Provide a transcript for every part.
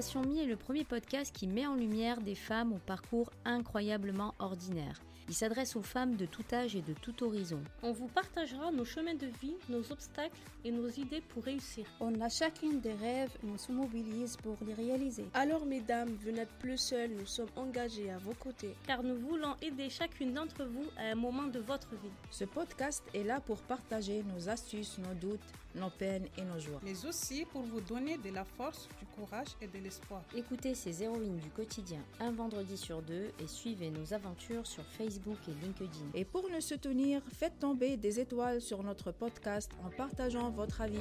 Station Mi est le premier podcast qui met en lumière des femmes au parcours incroyablement ordinaire. Il s'adresse aux femmes de tout âge et de tout horizon. On vous partagera nos chemins de vie, nos obstacles et nos idées pour réussir. On a chacune des rêves et on se mobilise pour les réaliser. Alors mesdames, vous n'êtes plus seules, nous sommes engagés à vos côtés. Car nous voulons aider chacune d'entre vous à un moment de votre vie. Ce podcast est là pour partager nos astuces, nos doutes, nos peines et nos joies. Mais aussi pour vous donner de la force, du courage et de l'espoir. Écoutez ces héroïnes du quotidien un vendredi sur deux et suivez nos aventures sur Facebook et LinkedIn. Et pour nous soutenir, faites tomber des étoiles sur notre podcast en partageant votre avis.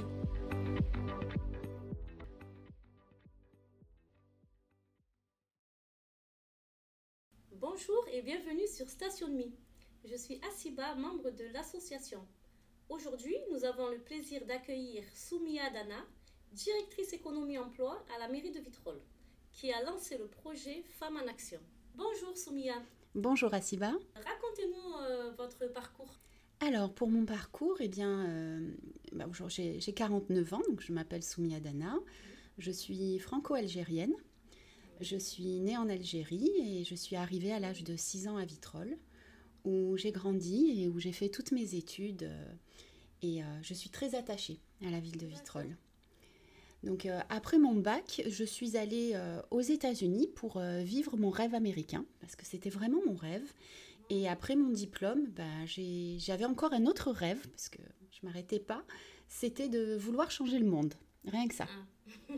Bonjour et bienvenue sur Station Mi. Je suis Asiba, membre de l'association. Aujourd'hui, nous avons le plaisir d'accueillir Soumia Dana, directrice économie-emploi à la mairie de Vitrolles, qui a lancé le projet Femmes en Action. Bonjour Soumia. Bonjour Asiba. Racontez-nous euh, votre parcours. Alors pour mon parcours, eh bien, euh, bah, j'ai 49 ans, donc je m'appelle Soumia Dana. Je suis franco-algérienne. Je suis née en Algérie et je suis arrivée à l'âge de 6 ans à Vitrolles, où j'ai grandi et où j'ai fait toutes mes études. Euh, et je suis très attachée à la ville de Vitrolles. Donc euh, après mon bac, je suis allée euh, aux États-Unis pour euh, vivre mon rêve américain, parce que c'était vraiment mon rêve. Et après mon diplôme, bah, j'avais encore un autre rêve, parce que je m'arrêtais pas, c'était de vouloir changer le monde. Rien que ça. Ah.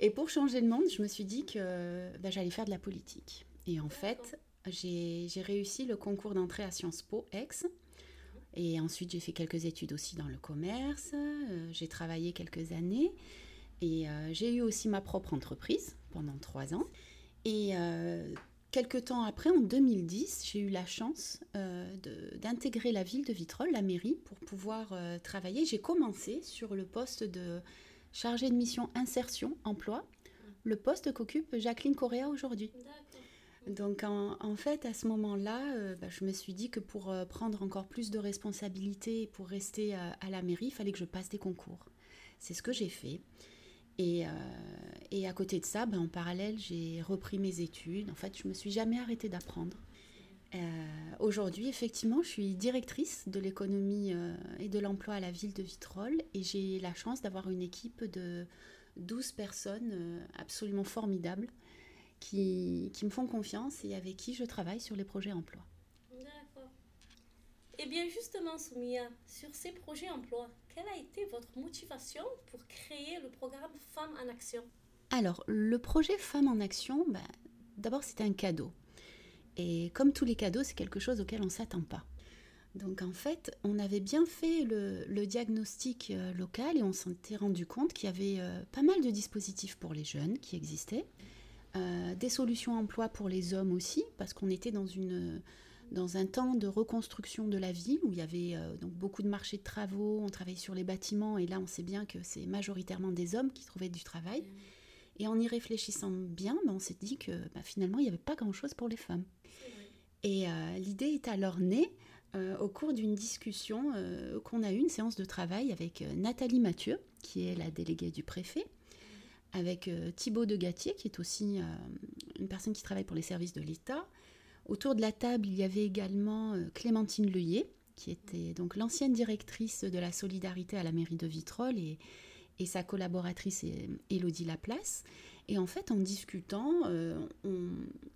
Et pour changer le monde, je me suis dit que bah, j'allais faire de la politique. Et en fait, j'ai réussi le concours d'entrée à Sciences Po Ex. Et ensuite, j'ai fait quelques études aussi dans le commerce. j'ai travaillé quelques années. Et euh, j'ai eu aussi ma propre entreprise pendant trois ans. Et euh, quelques temps après, en 2010, j'ai eu la chance euh, d'intégrer la ville de Vitrolles, la mairie, pour pouvoir travailler. J'ai commencé sur le poste de chargée de mission insertion emploi, le poste qu'occupe Jacqueline Correa aujourd'hui. Donc en, fait, à ce moment-là, bah, je me suis dit que pour prendre encore plus de responsabilités, pour rester à la mairie, il fallait que je passe des concours. C'est ce que j'ai fait. Et, euh, et, à côté de ça, ben, en parallèle, j'ai repris mes études. En fait, je me suis jamais arrêtée d'apprendre. Euh, aujourd'hui, effectivement, je suis directrice de l'économie euh, et de l'emploi à la ville de Vitrolles et j'ai la chance d'avoir une équipe de 12 personnes absolument formidables qui, qui, me font confiance et avec qui je travaille sur les projets emploi. Eh bien justement, Soumia, sur ces projets emploi, quelle a été votre motivation pour créer le programme Femmes en Action? Alors, le projet Femmes en Action, ben, d'abord c'était un cadeau. Et comme tous les cadeaux, c'est quelque chose auquel on ne s'attend pas. Donc en fait, on avait bien fait le, diagnostic euh, local et on s'était rendu compte qu'il y avait euh, pas mal de dispositifs pour les jeunes qui existaient, euh, des solutions emploi pour les hommes aussi, parce qu'on était dans une dans un temps de reconstruction de la ville où il y avait euh, donc beaucoup de marchés de travaux, on travaillait sur les bâtiments et là on sait bien que c'est majoritairement des hommes qui trouvaient du travail. Et en y réfléchissant bien, ben, on s'est dit que ben, finalement il n'y avait pas grand-chose pour les femmes. Et euh, l'idée est alors née au cours d'une discussion qu'on a eu, une séance de travail avec Nathalie Mathieu, qui est la déléguée du préfet, avec Thibaut de Gatier, qui est aussi une personne qui travaille pour les services de l'État, Autour de la table, il y avait également euh, Clémentine Leuillet, qui était donc l'ancienne directrice de la solidarité à la mairie de Vitrolles et, sa collaboratrice Élodie Laplace. Et en fait, en discutant, euh,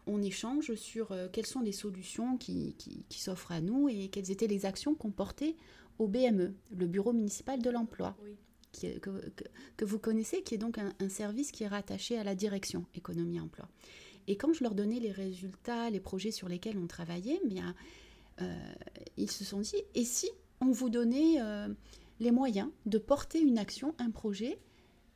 on, échange sur euh, quelles sont les solutions qui, s'offrent à nous et quelles étaient les actions qu'on portait au BME, le Bureau municipal de l'emploi. Que, vous connaissez, qui est donc un, service qui est rattaché à la direction économie-emploi. Et quand je leur donnais les résultats, les projets sur lesquels on travaillait, eh bien, euh, ils se sont dit, et si on vous donnait euh, les moyens de porter une action, un projet,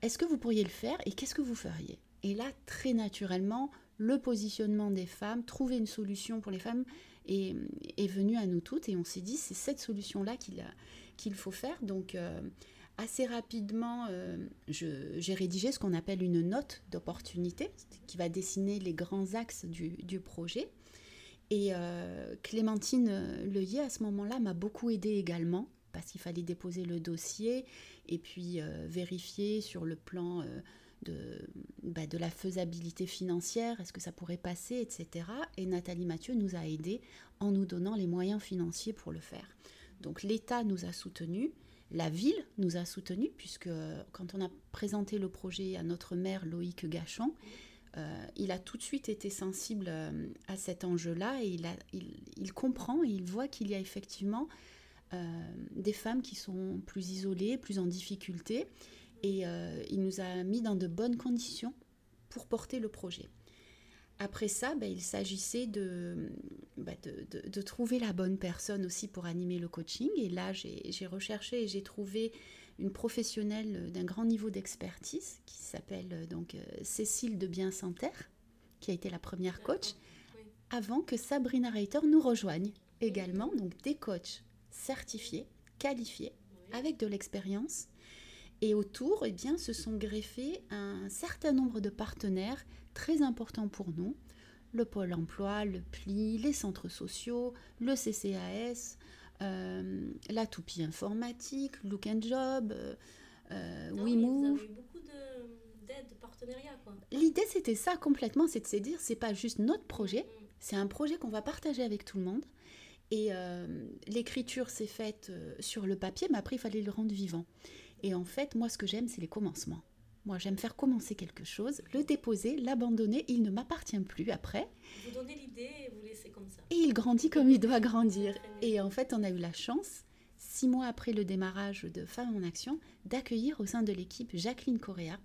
est-ce que vous pourriez le faire et qu'est-ce que vous feriez? Et là, très naturellement, le positionnement des femmes, trouver une solution pour les femmes est, est venu à nous toutes et on s'est dit, c'est cette solution-là qu'il faut faire. Donc, euh, assez rapidement, euh, j'ai rédigé ce qu'on appelle une note d'opportunité qui va dessiner les grands axes du, projet. Et euh, Clémentine Leuillet, à ce moment-là, m'a beaucoup aidée également parce qu'il fallait déposer le dossier et puis euh, vérifier sur le plan de, bah, de la faisabilité financière, est-ce que ça pourrait passer, etc. Et Nathalie Mathieu nous a aidés en nous donnant les moyens financiers pour le faire. Donc l'État nous a soutenus, la ville nous a soutenus, puisque quand on a présenté le projet à notre maire Loïc Gachon, euh, il a tout de suite été sensible euh, à cet enjeu-là et il, comprend et il voit qu'il y a effectivement euh, des femmes qui sont plus isolées, plus en difficulté et il nous a mis dans de bonnes conditions pour porter le projet. Après ça, ben, il s'agissait ben, de, de, trouver la bonne personne aussi pour animer le coaching. Et là, j'ai recherché et j'ai trouvé une professionnelle d'un grand niveau d'expertise qui s'appelle euh, donc euh, Cécile de Bien Santerre, qui a été la première coach, avant que Sabrina Reiter nous rejoigne également. Donc des coachs certifiés, qualifiés, avec de l'expérience. Et autour, eh bien, se sont greffés un certain nombre de partenaires très importants pour nous. Le Pôle emploi, le PLI, les centres sociaux, le CCAS, euh, la toupie informatique, Look and Job, euh, euh WeMove. Vous avez beaucoup d'aides, de, partenariats, quoi. L'idée, c'était ça complètement, c'est de se dire, c'est pas juste notre projet, mm. c'est un projet qu'on va partager avec tout le monde. Et euh, l'écriture s'est faite sur le papier, mais après, il fallait le rendre vivant. Et en fait, moi, ce que j'aime, c'est les commencements. Moi, j'aime faire commencer quelque chose, le déposer, l'abandonner, il ne m'appartient plus après. Vous donnez l'idée et vous laissez comme ça. Et il grandit comme il doit grandir. Et en fait, on a eu la chance, six mois après le démarrage de Femmes en Action, d'accueillir au sein de l'équipe Jacqueline Correa,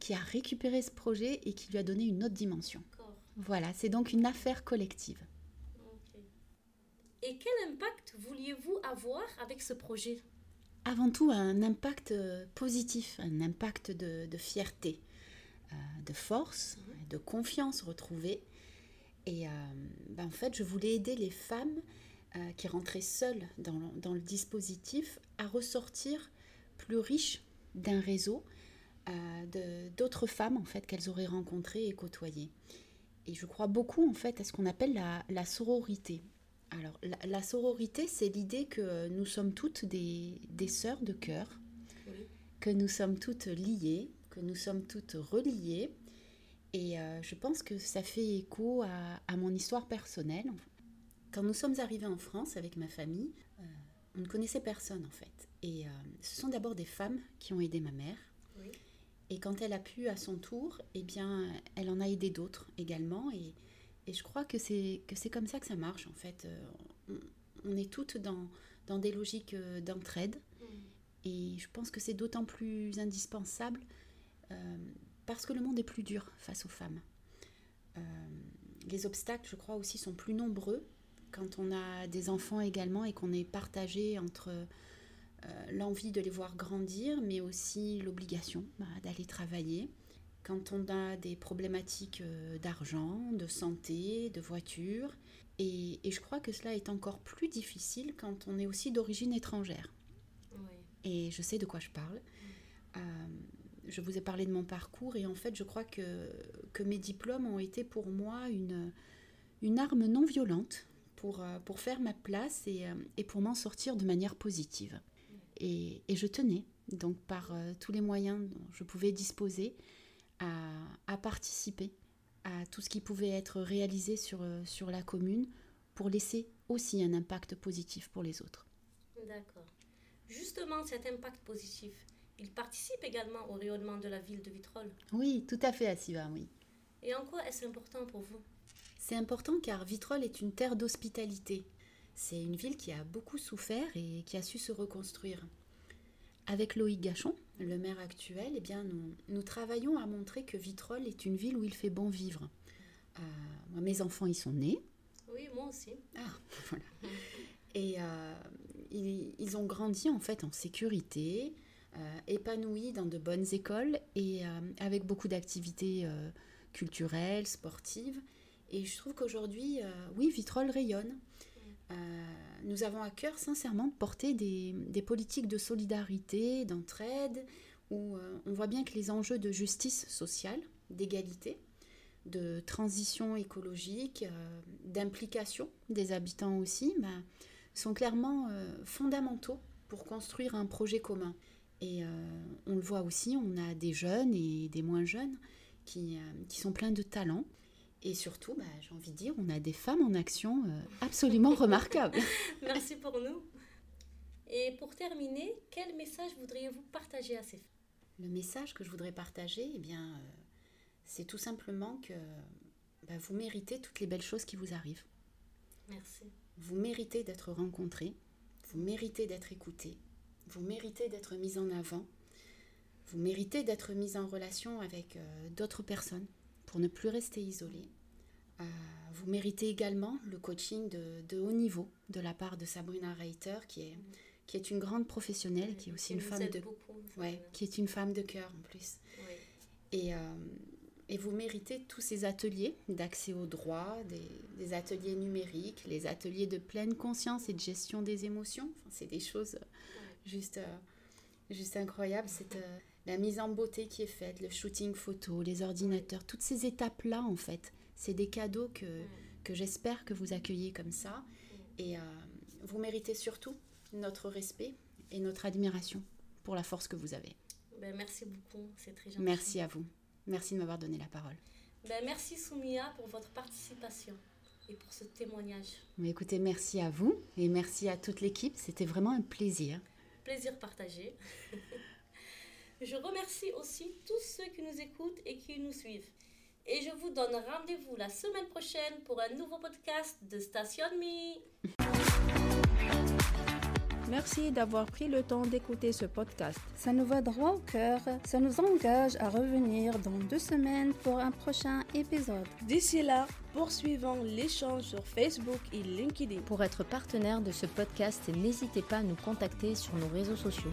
qui a récupéré ce projet et qui lui a donné une autre dimension. Voilà, c'est donc une affaire collective. Et quel impact vouliez-vous avoir avec ce projet? Avant tout un impact euh, positif, un impact de, fierté, euh, de force, de confiance retrouvée. Et euh, ben, en fait, je voulais aider les femmes qui rentraient seules dans, le dispositif à ressortir plus riches d'un réseau d'autres femmes en fait qu'elles auraient rencontrées et côtoyées. Et je crois beaucoup en fait à ce qu'on appelle la, la sororité. Alors, la, sororité, c'est l'idée que nous sommes toutes des, des sœurs de cœur, que nous sommes toutes liées, que nous sommes toutes reliées. Et euh, je pense que ça fait écho à, mon histoire personnelle. Quand nous sommes arrivés en France avec ma famille, euh, on ne connaissait personne en fait. Et euh, ce sont d'abord des femmes qui ont aidé ma mère. Et quand elle a pu à son tour, eh bien, elle en a aidé d'autres également. Et, et je crois que c'est, que c'est comme ça que ça marche en fait. Euh, on, est toutes dans, dans des logiques euh, d'entraide. Mm. Et je pense que c'est d'autant plus indispensable euh, parce que le monde est plus dur face aux femmes. les obstacles, je crois aussi, sont plus nombreux quand on a des enfants également et qu'on est partagé entre l'envie de les voir grandir, mais aussi l'obligation bah, d'aller travailler quand on a des problématiques euh, d'argent, de santé, de voiture. Et, je crois que cela est encore plus difficile quand on est aussi d'origine étrangère. Et je sais de quoi je parle. Euh, je vous ai parlé de mon parcours et en fait je crois que, que mes diplômes ont été pour moi une, une arme non violente pour, euh, pour faire ma place et, et pour m'en sortir de manière positive. Et, et, je tenais donc par tous les moyens dont je pouvais disposer à, participer à tout ce qui pouvait être réalisé sur, euh, sur la commune pour laisser aussi un impact positif pour les autres. D'accord. Justement, cet impact positif, il participe également au rayonnement de la ville de Vitrolles Oui, tout à fait, Asiva, oui. Et en quoi est-ce important pour vous? C'est important car Vitrolles est une terre d'hospitalité. C'est une ville qui a beaucoup souffert et qui a su se reconstruire. Avec Loïc Gachon, le maire actuel, eh bien, nous, nous, travaillons à montrer que Vitrolles est une ville où il fait bon vivre. Euh, moi, mes enfants y sont nés. Oui, moi aussi. Ah, voilà. Et euh, ils, ont grandi en fait en sécurité, euh, épanouis dans de bonnes écoles et avec beaucoup d'activités culturelles, sportives. Et je trouve qu'aujourd'hui, oui, Vitrolles rayonne. Nous avons à cœur sincèrement de porter des, politiques de solidarité, d'entraide, où euh, on voit bien que les enjeux de justice sociale, d'égalité, de transition écologique, euh, d'implication des habitants aussi, ben, sont clairement euh, fondamentaux pour construire un projet commun. Et on le voit aussi, on a des jeunes et des moins jeunes qui, qui sont pleins de talent. Et surtout, bah, j'ai envie de dire, on a des femmes en action absolument remarquables. Merci pour nous. Et pour terminer, quel message voudriez-vous partager à ces femmes? Le message que je voudrais partager, eh bien, euh, c'est tout simplement que bah, vous méritez toutes les belles choses qui vous arrivent. Merci. Vous méritez d'être rencontré, vous méritez d'être écouté, vous méritez d'être mis en avant, vous méritez d'être mis en relation avec euh, d'autres personnes pour ne plus rester isolé. Euh, vous méritez également le coaching de, haut niveau de la part de Sabrina Reiter, qui est, qui est une grande professionnelle, qui est aussi une femme de, ouais, qui est une femme de cœur en plus. Et, euh, et vous méritez tous ces ateliers d'accès au droit, des, ateliers numériques, les ateliers de pleine conscience et de gestion des émotions. c'est des choses juste, euh, juste incroyables. C'est euh, la mise en beauté qui est faite, le shooting photo, les ordinateurs, toutes ces étapes-là, en fait, c'est des cadeaux que, que j'espère que vous accueillez comme ça. Et vous méritez surtout notre respect et notre admiration pour la force que vous avez. Ben, merci beaucoup, c'est très gentil. Merci à vous. Merci de m'avoir donné la parole. Ben, merci Soumia pour votre participation et pour ce témoignage. Mais écoutez, merci à vous et merci à toute l'équipe. C'était vraiment un plaisir. Plaisir partagé. je remercie aussi tous ceux qui nous écoutent et qui nous suivent. Et je vous donne rendez-vous la semaine prochaine pour un nouveau podcast de Station Me. Merci d'avoir pris le temps d'écouter ce podcast. Ça nous va droit au cœur. Ça nous engage à revenir dans deux semaines pour un prochain épisode. D'ici là, poursuivons l'échange sur Facebook et LinkedIn. Pour être partenaire de ce podcast, n'hésitez pas à nous contacter sur nos réseaux sociaux.